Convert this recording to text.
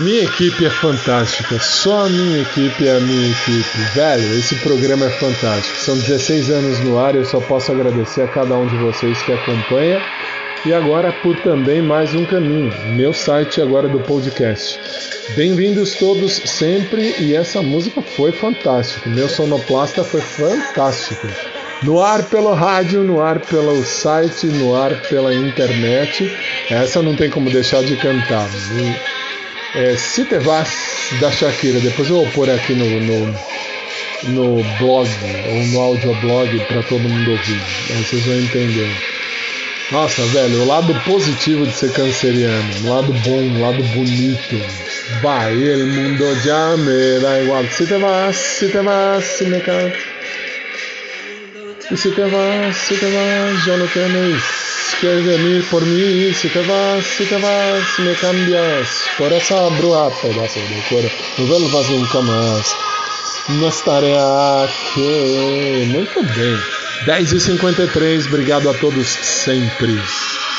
Minha equipe é fantástica, só a minha equipe é a minha equipe. Velho, esse programa é fantástico. São 16 anos no ar eu só posso agradecer a cada um de vocês que acompanha. E agora por também mais um caminho, meu site agora do podcast. Bem-vindos todos sempre e essa música foi fantástica. Meu sonoplasta foi fantástico. No ar pelo rádio, no ar pelo site, no ar pela internet. Essa não tem como deixar de cantar é, Se Te Vas da Shakira. Depois eu vou pôr aqui no, no, no blog ou no audioblog para todo mundo ouvir. Aí vocês vão entender. Nossa, velho, o lado positivo de ser canceriano, o lado bom, o lado bonito. Vai, el mundo ya me da igual. Se te vas, se te vas, se me. E se te vas, se te vas, ya no tienes quieres venir por mí, si te vas, si te vas, me cambias. Por essa bruja pedaço de cor, não vuelvas nunca mais. Não estarei aqui. Muito bem. 10h53, obrigado a todos sempre.